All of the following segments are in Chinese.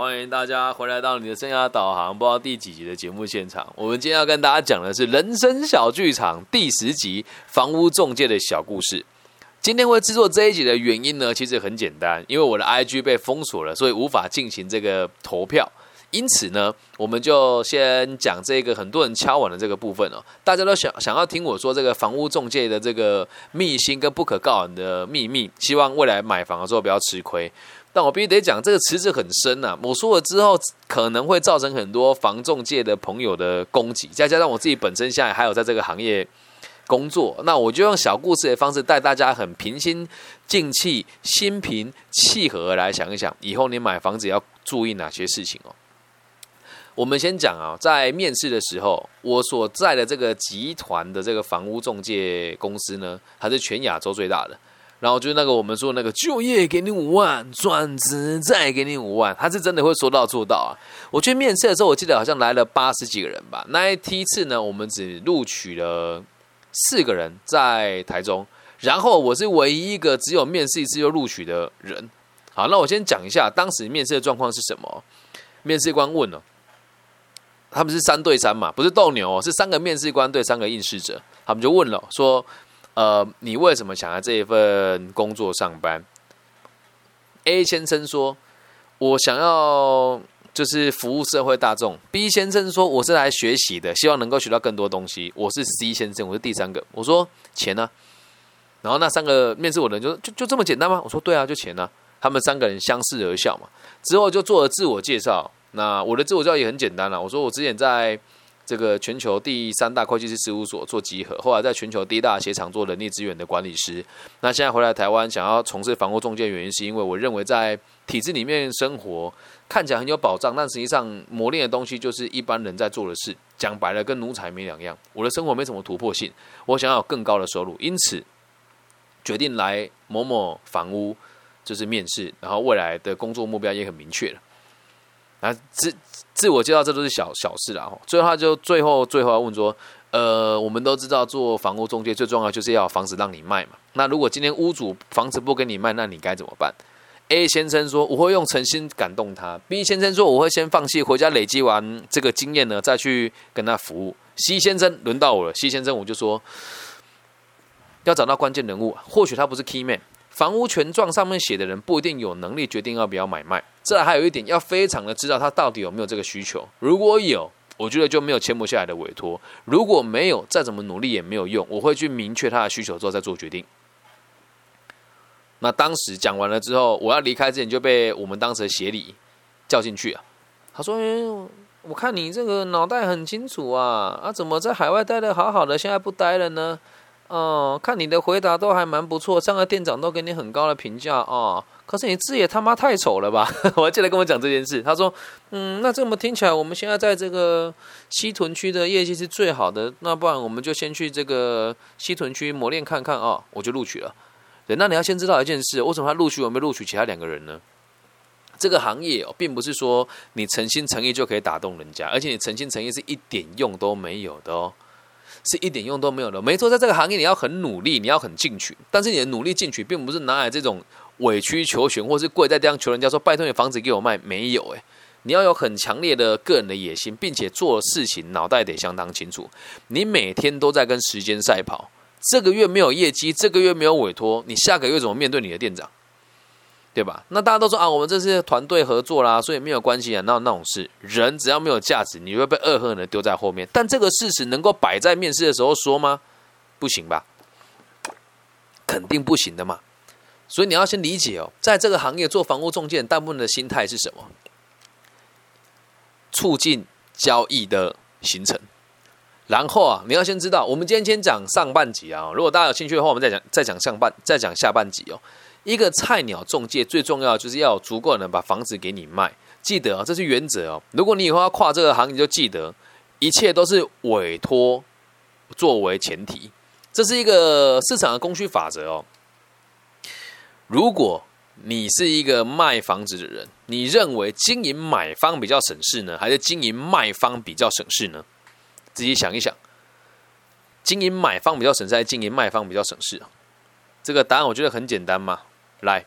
欢迎大家回来到你的生涯导航，不知道第几集的节目现场。我们今天要跟大家讲的是《人生小剧场》第十集《房屋中介的小故事》。今天会制作这一集的原因呢，其实很简单，因为我的 IG 被封锁了，所以无法进行这个投票。因此呢，我们就先讲这个很多人敲碗的这个部分哦。大家都想想要听我说这个房屋中介的这个秘辛跟不可告人的秘密，希望未来买房的时候不要吃亏。但我必须得讲，这个池子很深呐。我说了之后，可能会造成很多房仲界的朋友的攻击，再加上我自己本身现在还有在这个行业工作，那我就用小故事的方式带大家很平心静气、心平气和来想一想，以后你买房子要注意哪些事情哦。我们先讲啊，在面试的时候，我所在的这个集团的这个房屋中介公司呢，它是全亚洲最大的。然后就是那个我们说那个就业给你五万，转职再给你五万，他是真的会说到做到啊！我去面试的时候，我记得好像来了八十几个人吧。那一梯次呢，我们只录取了四个人在台中，然后我是唯一一个只有面试一次就录取的人。好，那我先讲一下当时面试的状况是什么。面试官问了，他们是三对三嘛，不是斗牛，是三个面试官对三个应试者，他们就问了说。呃，你为什么想在这一份工作上班？A 先生说：“我想要就是服务社会大众。”B 先生说：“我是来学习的，希望能够学到更多东西。”我是 C 先生，我是第三个。我说：“钱呢？”然后那三个面试我的人就就就这么简单吗？我说：“对啊，就钱呢。”他们三个人相视而笑嘛。之后就做了自我介绍。那我的自我介绍也很简单了。我说：“我之前在。”这个全球第三大会计师事务所做集合，后来在全球第一大鞋厂做人力资源的管理师。那现在回来台湾，想要从事房屋中介，原因是因为我认为在体制里面生活看起来很有保障，但实际上磨练的东西就是一般人在做的事。讲白了，跟奴才没两样。我的生活没什么突破性，我想要有更高的收入，因此决定来某某房屋就是面试，然后未来的工作目标也很明确了。啊，自自我介绍这都是小小事啦。最后他就最后最后要问说，呃，我们都知道做房屋中介最重要就是要房子让你卖嘛。那如果今天屋主房子不给你卖，那你该怎么办？A 先生说我会用诚心感动他。B 先生说我会先放弃，回家累积完这个经验呢，再去跟他服务。C 先生轮到我了。C 先生我就说要找到关键人物，或许他不是 key man。房屋权状上面写的人不一定有能力决定要不要买卖。这还有一点要非常的知道他到底有没有这个需求。如果有，我觉得就没有签不下来的委托；如果没有，再怎么努力也没有用。我会去明确他的需求之后再做决定。那当时讲完了之后，我要离开之前就被我们当时的协理叫进去啊。他说：“我看你这个脑袋很清楚啊，啊，怎么在海外待的好好的，现在不待了呢？”哦，看你的回答都还蛮不错，上个店长都给你很高的评价哦。可是你字也他妈太丑了吧！我还记得跟我讲这件事，他说：“嗯，那这么听起来，我们现在在这个西屯区的业绩是最好的，那不然我们就先去这个西屯区磨练看看哦。”我就录取了。对，那你要先知道一件事，为什么他录取我，没录取其他两个人呢？这个行业哦，并不是说你诚心诚意就可以打动人家，而且你诚心诚意是一点用都没有的哦。是一点用都没有的。没错，在这个行业你要很努力，你要很进取。但是你的努力进取，并不是拿来这种委曲求全，或是跪在地上求人家说拜托你房子给我卖。没有诶，你要有很强烈的个人的野心，并且做事情脑袋得相当清楚。你每天都在跟时间赛跑，这个月没有业绩，这个月没有委托，你下个月怎么面对你的店长？对吧？那大家都说啊，我们这是团队合作啦，所以没有关系啊。那那种事，人只要没有价值，你会被恶狠狠的丢在后面。但这个事实能够摆在面试的时候说吗？不行吧？肯定不行的嘛。所以你要先理解哦，在这个行业做房屋中介，大部分的心态是什么？促进交易的形成。然后啊，你要先知道，我们今天先讲上半集啊。如果大家有兴趣的话，我们再讲再讲上半再讲下半集哦。一个菜鸟中介最重要就是要有足够人把房子给你卖，记得啊，这是原则哦。如果你以后要跨这个行业，就记得一切都是委托作为前提，这是一个市场的供需法则哦。如果你是一个卖房子的人，你认为经营买方比较省事呢，还是经营卖方比较省事呢？自己想一想，经营买方比较省事，还是经营卖方比较省事？这个答案我觉得很简单嘛。来，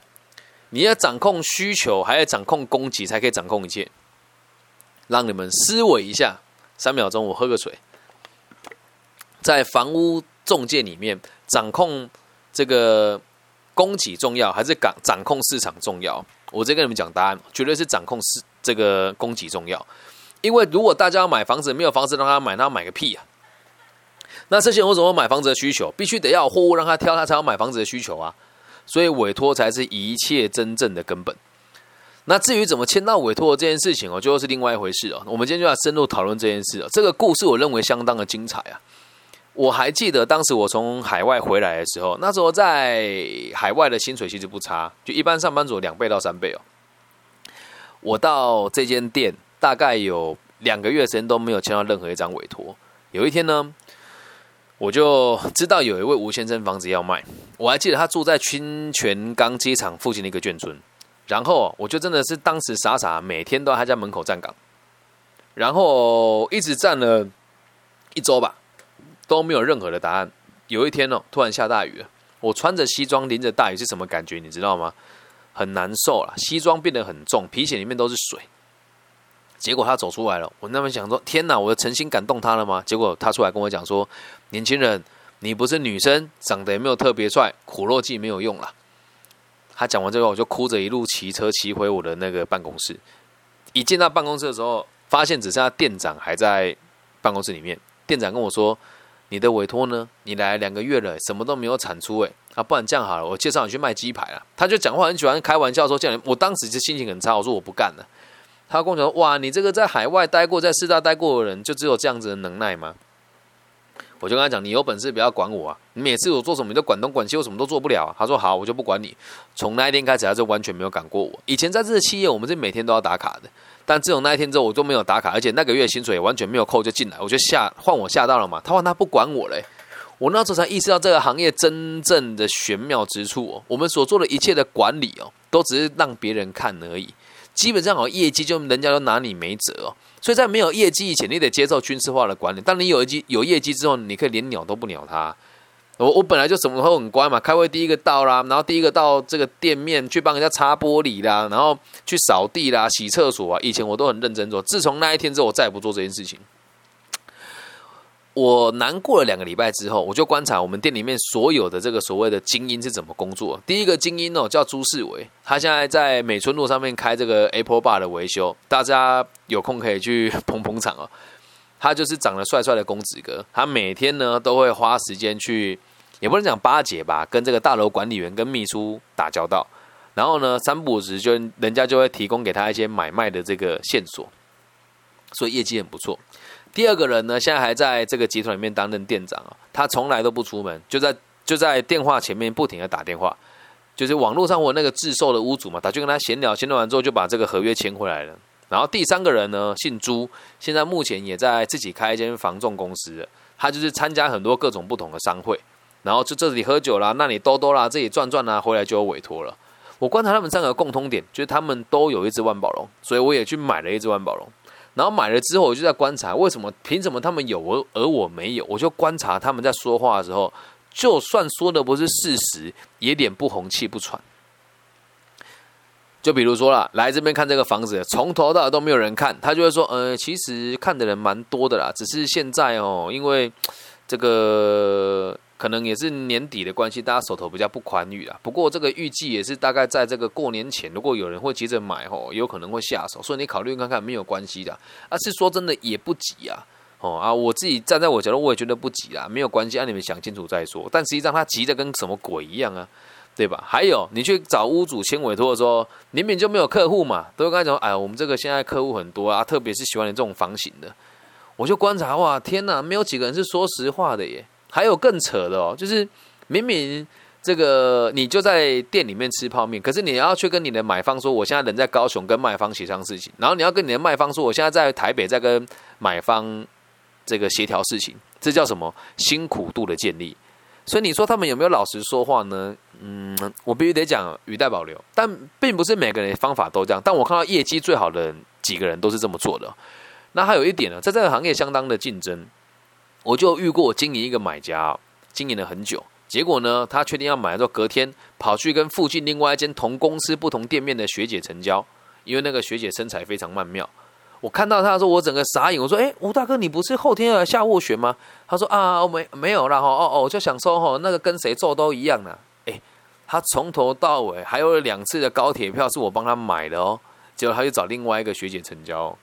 你要掌控需求，还要掌控供给，才可以掌控一切。让你们思维一下，三秒钟，我喝个水。在房屋中介里面，掌控这个供给重要，还是掌掌控市场重要？我直接跟你们讲答案，绝对是掌控市这个供给重要。因为如果大家要买房子，没有房子让他买，那买个屁啊！那这些人为什么买房子的需求？必须得要货物让他挑，他才要买房子的需求啊！所以委托才是一切真正的根本。那至于怎么签到委托这件事情哦，就是另外一回事哦。我们今天就要深入讨论这件事哦。这个故事我认为相当的精彩啊！我还记得当时我从海外回来的时候，那时候在海外的薪水其实不差，就一般上班族两倍到三倍哦。我到这间店大概有两个月时间都没有签到任何一张委托。有一天呢。我就知道有一位吴先生房子要卖，我还记得他住在清泉岗机场附近的一个眷村，然后我就真的是当时傻傻每天都在他家门口站岗，然后一直站了一周吧，都没有任何的答案。有一天哦，突然下大雨了，我穿着西装淋着大雨是什么感觉？你知道吗？很难受了，西装变得很重，皮鞋里面都是水。结果他走出来了，我那么想说：天哪，我的诚心感动他了吗？结果他出来跟我讲说：年轻人，你不是女生，长得也没有特别帅，苦肉计没有用了。他讲完这个，我就哭着一路骑车骑回我的那个办公室。一进到办公室的时候，发现只剩下店长还在办公室里面。店长跟我说：你的委托呢？你来两个月了，什么都没有产出，哎，啊，不然这样好了，我介绍你去卖鸡排了。他就讲话很喜欢开玩笑说这样，我当时就心情很差，我说我不干了。他跟我讲：“哇，你这个在海外待过，在四大待过的人，就只有这样子的能耐吗？”我就跟他讲：“你有本事不要管我啊！你每次我做什么，你都管东管西，我什么都做不了。”他说：“好，我就不管你。”从那一天开始，他就完全没有赶过我。以前在这个企业，我们是每天都要打卡的，但自从那一天之后，我都没有打卡，而且那个月薪水完全没有扣就进来，我就吓换我吓到了嘛。他换他不管我嘞，我那时候才意识到这个行业真正的玄妙之处哦。我们所做的一切的管理哦，都只是让别人看而已。基本上，好业绩就人家都拿你没辙哦。所以在没有业绩以前，你得接受军事化的管理。当你有业绩有业绩之后，你可以连鸟都不鸟他。我我本来就什么时候很乖嘛，开会第一个到啦，然后第一个到这个店面去帮人家擦玻璃啦，然后去扫地啦、洗厕所啊。以前我都很认真做，自从那一天之后，我再也不做这件事情。我难过了两个礼拜之后，我就观察我们店里面所有的这个所谓的精英是怎么工作。第一个精英哦，叫朱世伟，他现在在美村路上面开这个 Apple Bar 的维修，大家有空可以去 捧捧场哦。他就是长得帅帅的公子哥，他每天呢都会花时间去，也不能讲巴结吧，跟这个大楼管理员跟秘书打交道。然后呢，三不五时就人家就会提供给他一些买卖的这个线索，所以业绩很不错。第二个人呢，现在还在这个集团里面担任店长啊，他从来都不出门，就在就在电话前面不停的打电话，就是网络上我那个自售的屋主嘛，打去跟他闲聊，闲聊完之后就把这个合约签回来了。然后第三个人呢，姓朱，现在目前也在自己开一间房仲公司，他就是参加很多各种不同的商会，然后就这里喝酒啦，那里兜兜啦，这里转转啦，回来就有委托了。我观察他们三个共通点，就是他们都有一只万宝龙，所以我也去买了一只万宝龙。然后买了之后，我就在观察，为什么凭什么他们有而而我没有？我就观察他们在说话的时候，就算说的不是事实，也脸不红气不喘。就比如说了，来这边看这个房子，从头到尾都没有人看，他就会说：“呃，其实看的人蛮多的啦，只是现在哦，因为这个。”可能也是年底的关系，大家手头比较不宽裕啊。不过这个预计也是大概在这个过年前，如果有人会急着买吼，有可能会下手。所以你考虑看看，没有关系的。啊，是说真的也不急啊。哦啊，我自己站在我角度，我也觉得不急啊，没有关系，让你们想清楚再说。但实际上他急的跟什么鬼一样啊，对吧？还有你去找屋主签委托的时候，明明就没有客户嘛，都会跟他讲，哎，我们这个现在客户很多啊，特别是喜欢你这种房型的。我就观察哇，天哪，没有几个人是说实话的耶。还有更扯的哦，就是明明这个你就在店里面吃泡面，可是你要去跟你的买方说，我现在人在高雄跟卖方协商事情，然后你要跟你的卖方说，我现在在台北在跟买方这个协调事情，这叫什么辛苦度的建立？所以你说他们有没有老实说话呢？嗯，我必须得讲语带保留，但并不是每个人方法都这样。但我看到业绩最好的几个人都是这么做的。那还有一点呢，在这个行业相当的竞争。我就遇过经营一个买家，经营了很久，结果呢，他确定要买之后，隔天跑去跟附近另外一间同公司不同店面的学姐成交，因为那个学姐身材非常曼妙。我看到他的时候，我整个傻眼。我说：“哎，吴大哥，你不是后天要来下斡旋吗？”他说：“啊，没没有啦，哈，哦哦，我就想说，哈，那个跟谁做都一样的。”哎，他从头到尾还有两次的高铁票是我帮他买的哦，结果他就找另外一个学姐成交。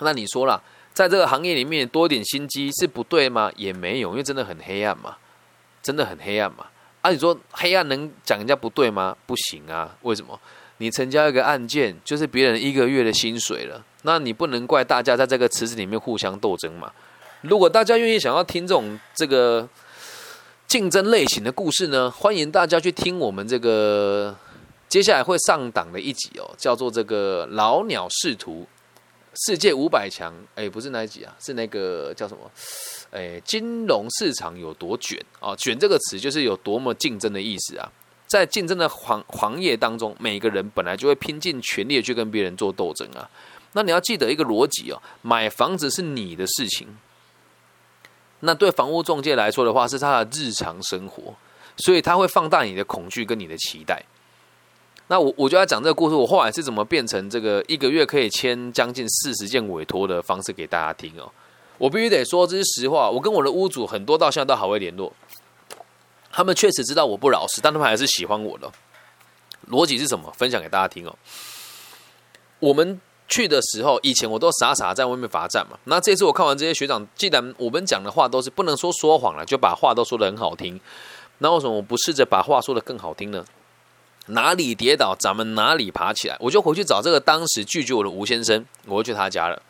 那你说啦，在这个行业里面多点心机是不对吗？也没有，因为真的很黑暗嘛，真的很黑暗嘛。啊，你说黑暗能讲人家不对吗？不行啊，为什么？你成交一个案件，就是别人一个月的薪水了。那你不能怪大家在这个池子里面互相斗争嘛？如果大家愿意想要听这种这个竞争类型的故事呢，欢迎大家去听我们这个接下来会上档的一集哦，叫做这个老鸟仕途世界五百强。哎，不是那一集啊，是那个叫什么？哎，金融市场有多卷啊？卷这个词就是有多么竞争的意思啊！在竞争的行行业当中，每个人本来就会拼尽全力去跟别人做斗争啊。那你要记得一个逻辑哦，买房子是你的事情，那对房屋中介来说的话，是他的日常生活，所以他会放大你的恐惧跟你的期待。那我我就要讲这个故事，我后来是怎么变成这个一个月可以签将近四十件委托的方式给大家听哦。我必须得说这是实话，我跟我的屋主很多到现在都还会联络，他们确实知道我不老实，但他们还是喜欢我的。逻辑是什么？分享给大家听哦。我们。去的时候，以前我都傻傻在外面罚站嘛。那这次我看完这些学长，既然我们讲的话都是不能说说谎了，就把话都说的很好听。那为什么我不试着把话说的更好听呢？哪里跌倒，咱们哪里爬起来。我就回去找这个当时拒绝我的吴先生，我就去他家了。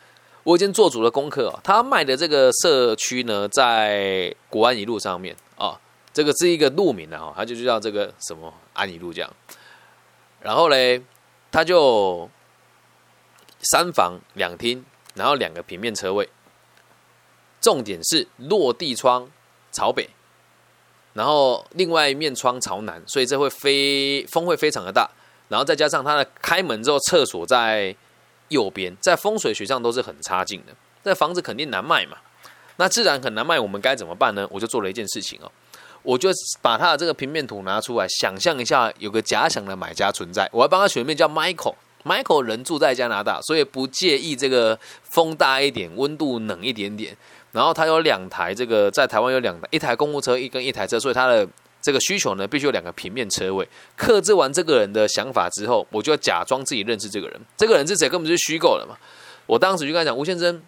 我已经做足了功课，他卖的这个社区呢，在国安一路上面啊，这个是一个路名的哈，他就叫这个什么安一路这样。然后嘞，他就。三房两厅，然后两个平面车位。重点是落地窗朝北，然后另外一面窗朝南，所以这会非风会非常的大。然后再加上它的开门之后，厕所在右边，在风水学上都是很差劲的。这房子肯定难卖嘛，那自然很难卖。我们该怎么办呢？我就做了一件事情哦，我就把他的这个平面图拿出来，想象一下有个假想的买家存在，我要帮他取名叫 Michael。Michael 人住在加拿大，所以不介意这个风大一点，温度冷一点点。然后他有两台这个在台湾有两台，一台公务车，一跟一台车，所以他的这个需求呢，必须有两个平面车位。克制完这个人的想法之后，我就要假装自己认识这个人。这个人是谁？根本就是虚构的嘛。我当时就跟他讲，吴先生，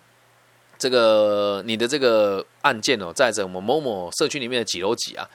这个你的这个案件哦，在这我们某某社区里面的几楼几啊？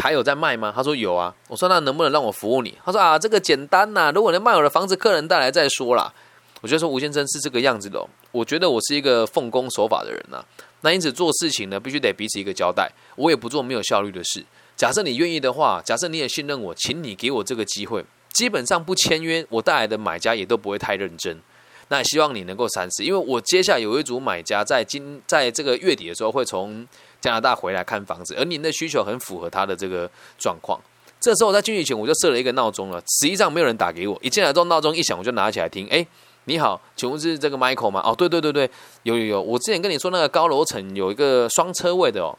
还有在卖吗？他说有啊。我说那能不能让我服务你？他说啊，这个简单呐。如果能卖我的房子，客人带来再说啦。我觉得说吴先生是这个样子的。我觉得我是一个奉公守法的人呐。那因此做事情呢，必须得彼此一个交代。我也不做没有效率的事。假设你愿意的话，假设你也信任我，请你给我这个机会。基本上不签约，我带来的买家也都不会太认真。那希望你能够三思，因为我接下来有一组买家在今在这个月底的时候会从。加拿大回来看房子，而您的需求很符合他的这个状况。这时候在进去前，我就设了一个闹钟了。实际上没有人打给我，一进来之后闹钟一响，我就拿起来听。哎，你好，请问是这个 Michael 吗？哦，对对对对，有有有。我之前跟你说那个高楼层有一个双车位的哦，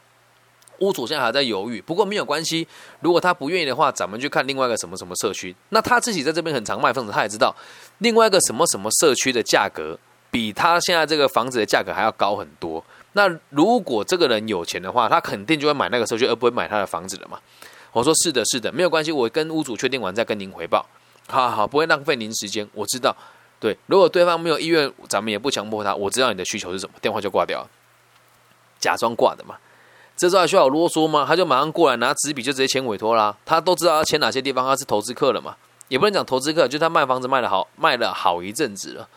屋主现在还在犹豫。不过没有关系，如果他不愿意的话，咱们去看另外一个什么什么社区。那他自己在这边很常卖房子，他也知道另外一个什么什么社区的价格比他现在这个房子的价格还要高很多。那如果这个人有钱的话，他肯定就会买那个社区，而不会买他的房子了嘛？我说是的，是的，没有关系，我跟屋主确定完再跟您回报。好好，不会浪费您时间。我知道，对，如果对方没有意愿，咱们也不强迫他。我知道你的需求是什么，电话就挂掉，假装挂的嘛。这时候还需要我啰嗦吗？他就马上过来拿纸笔就直接签委托啦。他都知道要签哪些地方，他是投资客了嘛？也不能讲投资客，就他卖房子卖的好，卖了好一阵子了。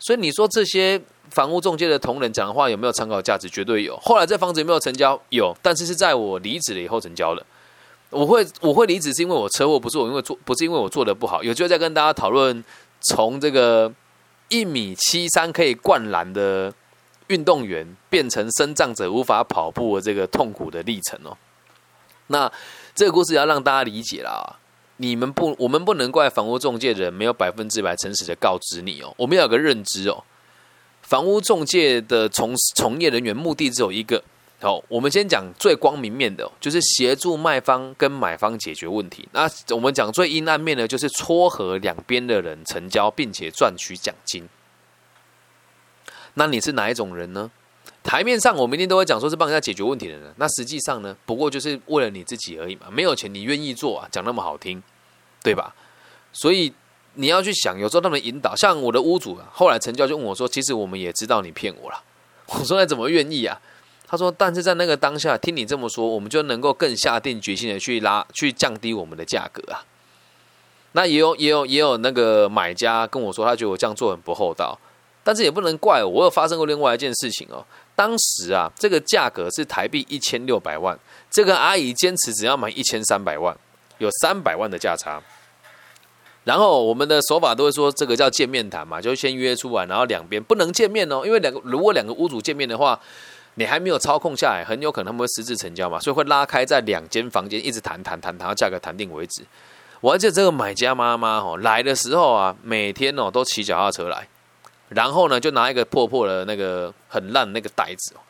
所以你说这些。房屋中介的同仁讲的话有没有参考价值？绝对有。后来这房子有没有成交？有，但是是在我离职了以后成交的。我会我会离职是因为我车祸，不是我因为做，不是因为我做的不好。有机会再跟大家讨论从这个一米七三可以灌篮的运动员变成生障者无法跑步的这个痛苦的历程哦。那这个故事要让大家理解啦。你们不，我们不能怪房屋中介人没有百分之百诚实的告知你哦。我们要有个认知哦。房屋中介的从从业人员目的只有一个，好，我们先讲最光明面的，就是协助卖方跟买方解决问题。那我们讲最阴暗面的，就是撮合两边的人成交，并且赚取奖金。那你是哪一种人呢？台面上我们一定都会讲说是帮人家解决问题的人，那实际上呢，不过就是为了你自己而已嘛。没有钱你愿意做啊？讲那么好听，对吧？所以你要去想，有时候他们引导，像我的屋主啊，后来成交就问我说：“其实我们也知道你骗我了。”我说：“那怎么愿意啊？”他说：“但是在那个当下，听你这么说，我们就能够更下定决心的去拉、去降低我们的价格啊。”那也有、也有、也有那个买家跟我说，他觉得我这样做很不厚道。但是也不能怪我，我有发生过另外一件事情哦。当时啊，这个价格是台币一千六百万，这个阿姨坚持只要买一千三百万，有三百万的价差。然后我们的手法都会说，这个叫见面谈嘛，就先约出来，然后两边不能见面哦，因为两个如果两个屋主见面的话。你还没有操控下来，很有可能他们会私自成交嘛，所以会拉开在两间房间一直谈谈谈谈到价格谈定为止。我还记得这个买家妈妈哦来的时候啊，每天哦都骑脚踏车来，然后呢就拿一个破破的那个很烂那个袋子哦。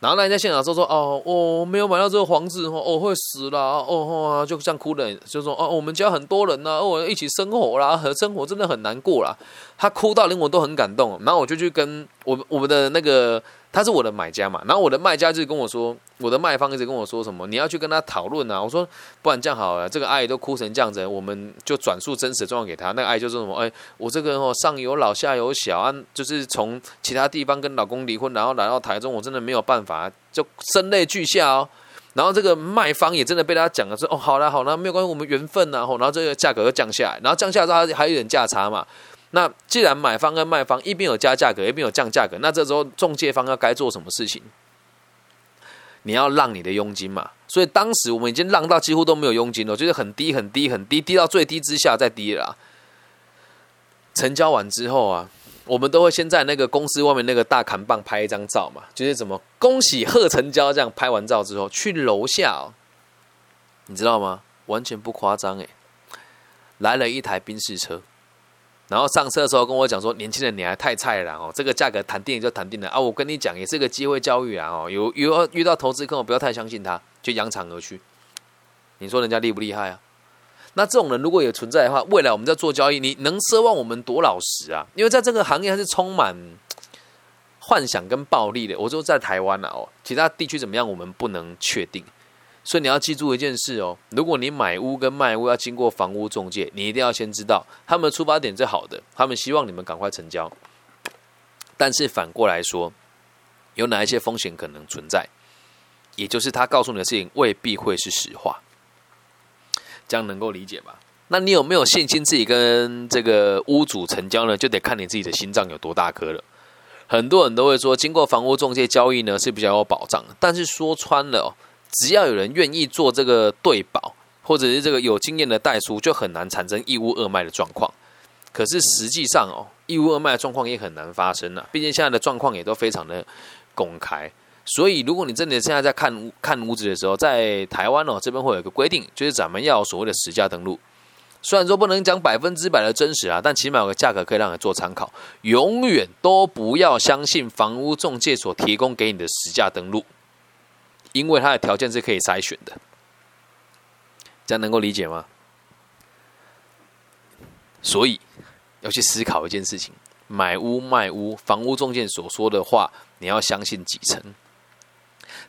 然后那人，在现场说说哦，我没有买到这个房子哦，我会死啦哦，就像哭的，就说哦，我们家很多人呐，我一起生活啦，和生活真的很难过啦。他哭到连我都很感动，然后我就去跟我我们的那个。他是我的买家嘛，然后我的卖家就跟我说，我的卖方一直跟我说什么，你要去跟他讨论啊。我说，不然这样好了，这个阿姨都哭成这样子，我们就转述真实状况给他。那个阿姨就说什么，哎，我这个人哦，上有老下有小啊，就是从其他地方跟老公离婚，然后来到台中，我真的没有办法，就声泪俱下哦。然后这个卖方也真的被他讲了，说哦，好了好了，没有关系，我们缘分呐。然后这个价格又降下来，然后降下来之后还有点价差嘛。那既然买方跟卖方一边有加价格，一边有降价格，那这时候中介方要该做什么事情？你要让你的佣金嘛。所以当时我们已经让到几乎都没有佣金了，就是很低很低很低，低到最低之下再低了。成交完之后啊，我们都会先在那个公司外面那个大砍棒拍一张照嘛，就是怎么恭喜贺成交这样。拍完照之后去楼下，哦，你知道吗？完全不夸张诶，来了一台宾士车。然后上车的时候跟我讲说：“年轻人，你还太菜了哦，这个价格谈定就谈定了啊！我跟你讲，也是个机会教育啊哦，有有遇到投资客，不要太相信他，就扬长而去。你说人家厉不厉害啊？那这种人如果有存在的话，未来我们在做交易，你能奢望我们多老实啊？因为在这个行业还是充满幻想跟暴力的。我说在台湾啊哦，其他地区怎么样，我们不能确定。”所以你要记住一件事哦，如果你买屋跟卖屋要经过房屋中介，你一定要先知道他们的出发点是好的，他们希望你们赶快成交。但是反过来说，有哪一些风险可能存在，也就是他告诉你的事情未必会是实话，这样能够理解吧？那你有没有信心自己跟这个屋主成交呢？就得看你自己的心脏有多大颗了。很多人都会说，经过房屋中介交易呢是比较有保障，但是说穿了。只要有人愿意做这个对保，或者是这个有经验的代书，就很难产生一屋二卖的状况。可是实际上哦，一屋二卖的状况也很难发生了。毕竟现在的状况也都非常的公开。所以，如果你真的现在在看看屋子的时候，在台湾哦这边会有一个规定，就是咱们要所谓的实价登录。虽然说不能讲百分之百的真实啊，但起码有个价格可以让你做参考。永远都不要相信房屋中介所提供给你的实价登录。因为它的条件是可以筛选的，这样能够理解吗？所以要去思考一件事情：买屋卖屋，房屋中介所说的话，你要相信几成？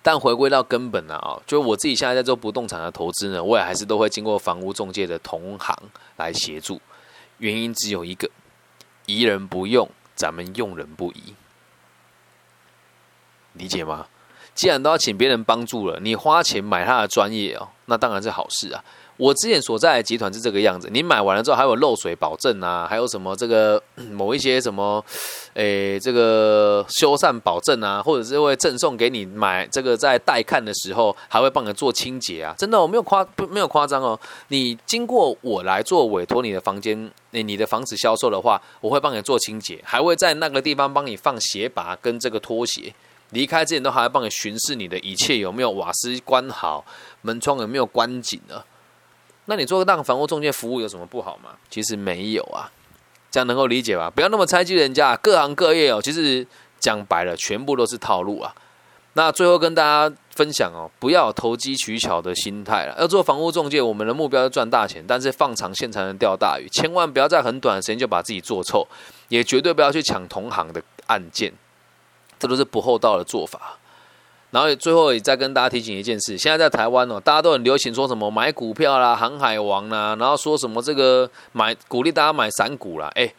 但回归到根本啊，就我自己现在在做不动产的投资呢，我也还是都会经过房屋中介的同行来协助。原因只有一个：疑人不用，咱们用人不疑。理解吗？既然都要请别人帮助了，你花钱买他的专业哦，那当然是好事啊。我之前所在的集团是这个样子，你买完了之后还有漏水保证啊，还有什么这个 某一些什么，诶，这个修缮保证啊，或者是会赠送给你买这个在带看的时候还会帮你做清洁啊。真的，我没有夸不没有夸张哦。你经过我来做委托你的房间，你你的房子销售的话，我会帮你做清洁，还会在那个地方帮你放鞋拔跟这个拖鞋。离开之前都还要帮你巡视你的一切有没有瓦斯关好，门窗有没有关紧呢？那你做个当房屋中介服务有什么不好吗？其实没有啊，这样能够理解吧？不要那么猜忌人家，各行各业哦，其实讲白了，全部都是套路啊。那最后跟大家分享哦，不要投机取巧的心态了。要做房屋中介，我们的目标是赚大钱，但是放长线才能钓大鱼。千万不要在很短的时间就把自己做臭，也绝对不要去抢同行的案件，这都是不厚道的做法。然后最后也再跟大家提醒一件事：现在在台湾哦，大家都很流行说什么买股票啦、航海王啦，然后说什么这个买鼓励大家买散股啦，哎，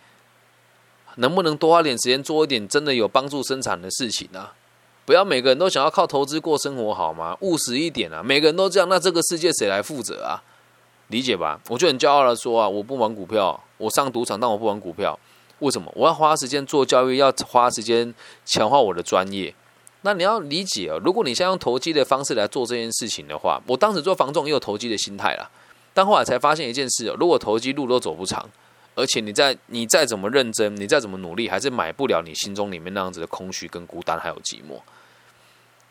能不能多花点时间做一点真的有帮助生产的事情呢？不要每个人都想要靠投资过生活好吗？务实一点啊！每个人都这样，那这个世界谁来负责啊？理解吧？我就很骄傲的说啊，我不玩股票，我上赌场，但我不玩股票。为什么？我要花时间做教育，要花时间强化我的专业。那你要理解啊，如果你先用投机的方式来做这件事情的话，我当时做房仲也有投机的心态啦。但后来才发现一件事哦，如果投机路都走不长，而且你再你再怎么认真，你再怎么努力，还是买不了你心中里面那样子的空虚、跟孤单还有寂寞。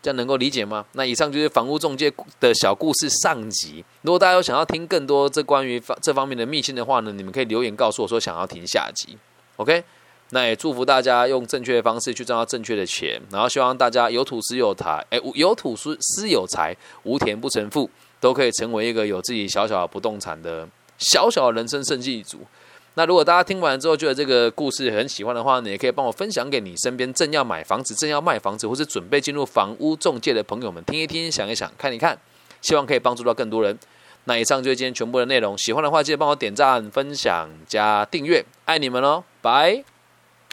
这样能够理解吗？那以上就是房屋中介的小故事上集。如果大家有想要听更多这关于这方面的秘辛的话呢，你们可以留言告诉我说想要听下集。OK。那也祝福大家用正确的方式去赚到正确的钱，然后希望大家有土司有财，哎，有土司司有财，无田不成富，都可以成为一个有自己小小不动产的小小人生胜利组。那如果大家听完之后觉得这个故事很喜欢的话，你也可以帮我分享给你身边正要买房子、正要卖房子，或是准备进入房屋中介的朋友们听一听、想一想、看一看，希望可以帮助到更多人。那以上就是今天全部的内容，喜欢的话记得帮我点赞、分享、加订阅，爱你们哦，拜。